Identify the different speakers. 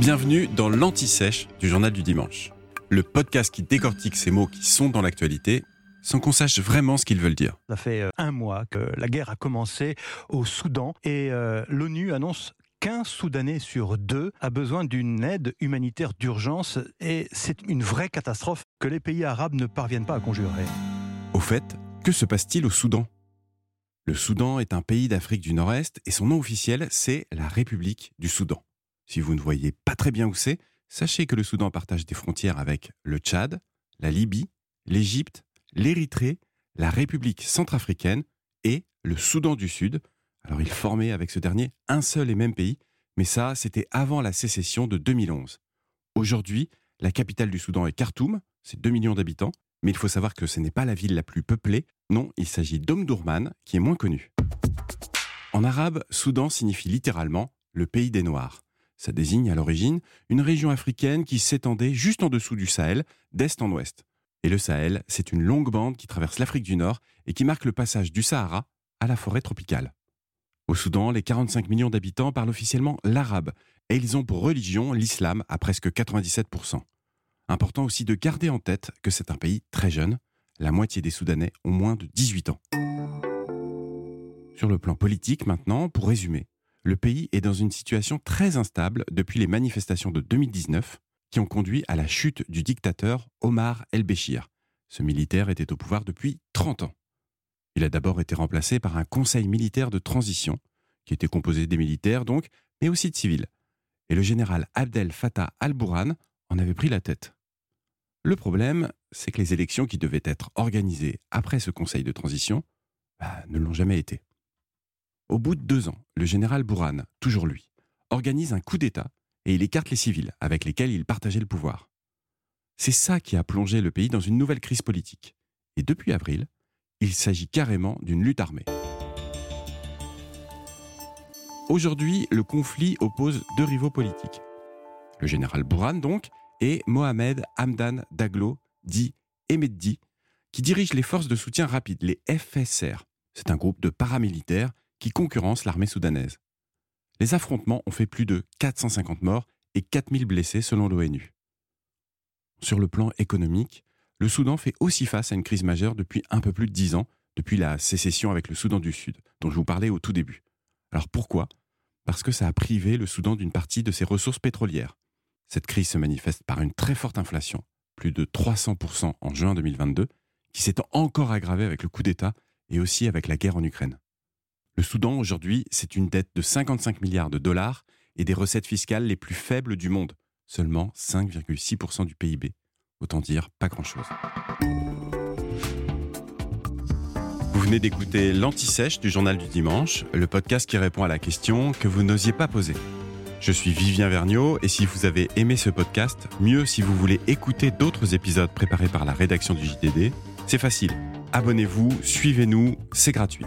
Speaker 1: Bienvenue dans l'Anti-Sèche du Journal du Dimanche, le podcast qui décortique ces mots qui sont dans l'actualité sans qu'on sache vraiment ce qu'ils veulent dire.
Speaker 2: Ça fait euh, un mois que la guerre a commencé au Soudan et euh, l'ONU annonce qu'un Soudanais sur deux a besoin d'une aide humanitaire d'urgence et c'est une vraie catastrophe que les pays arabes ne parviennent pas à conjurer.
Speaker 1: Au fait, que se passe-t-il au Soudan? Le Soudan est un pays d'Afrique du Nord-Est et son nom officiel, c'est la République du Soudan. Si vous ne voyez pas très bien où c'est, sachez que le Soudan partage des frontières avec le Tchad, la Libye, l'Égypte, l'Érythrée, la République centrafricaine et le Soudan du Sud. Alors il formait avec ce dernier un seul et même pays, mais ça, c'était avant la sécession de 2011. Aujourd'hui, la capitale du Soudan est Khartoum, c'est 2 millions d'habitants, mais il faut savoir que ce n'est pas la ville la plus peuplée, non, il s'agit d'Omdurman, qui est moins connu. En arabe, Soudan signifie littéralement le pays des Noirs. Ça désigne à l'origine une région africaine qui s'étendait juste en dessous du Sahel, d'est en ouest. Et le Sahel, c'est une longue bande qui traverse l'Afrique du Nord et qui marque le passage du Sahara à la forêt tropicale. Au Soudan, les 45 millions d'habitants parlent officiellement l'arabe et ils ont pour religion l'islam à presque 97%. Important aussi de garder en tête que c'est un pays très jeune. La moitié des Soudanais ont moins de 18 ans. Sur le plan politique maintenant, pour résumer, le pays est dans une situation très instable depuis les manifestations de 2019 qui ont conduit à la chute du dictateur Omar el-Béchir. Ce militaire était au pouvoir depuis 30 ans. Il a d'abord été remplacé par un conseil militaire de transition, qui était composé des militaires donc, mais aussi de civils. Et le général Abdel Fattah al-Bourhan en avait pris la tête. Le problème, c'est que les élections qui devaient être organisées après ce conseil de transition bah, ne l'ont jamais été. Au bout de deux ans, le général Bourhan, toujours lui, organise un coup d'État et il écarte les civils avec lesquels il partageait le pouvoir. C'est ça qui a plongé le pays dans une nouvelle crise politique. Et depuis avril, il s'agit carrément d'une lutte armée. Aujourd'hui, le conflit oppose deux rivaux politiques. Le général Bourhan, donc, et Mohamed Hamdan Daglo, dit Emeddi, qui dirige les forces de soutien rapide, les FSR. C'est un groupe de paramilitaires qui concurrence l'armée soudanaise. Les affrontements ont fait plus de 450 morts et 4000 blessés selon l'ONU. Sur le plan économique, le Soudan fait aussi face à une crise majeure depuis un peu plus de 10 ans, depuis la sécession avec le Soudan du Sud, dont je vous parlais au tout début. Alors pourquoi? Parce que ça a privé le Soudan d'une partie de ses ressources pétrolières. Cette crise se manifeste par une très forte inflation, plus de 300% en juin 2022, qui s'est encore aggravée avec le coup d'État et aussi avec la guerre en Ukraine. Le Soudan, aujourd'hui, c'est une dette de 55 milliards de dollars et des recettes fiscales les plus faibles du monde, seulement 5,6% du PIB. Autant dire pas grand-chose. Vous venez d'écouter l'Anti-Sèche du Journal du Dimanche, le podcast qui répond à la question que vous n'osiez pas poser. Je suis Vivien Vergniaud et si vous avez aimé ce podcast, mieux si vous voulez écouter d'autres épisodes préparés par la rédaction du JDD, c'est facile. Abonnez-vous, suivez-nous, c'est gratuit.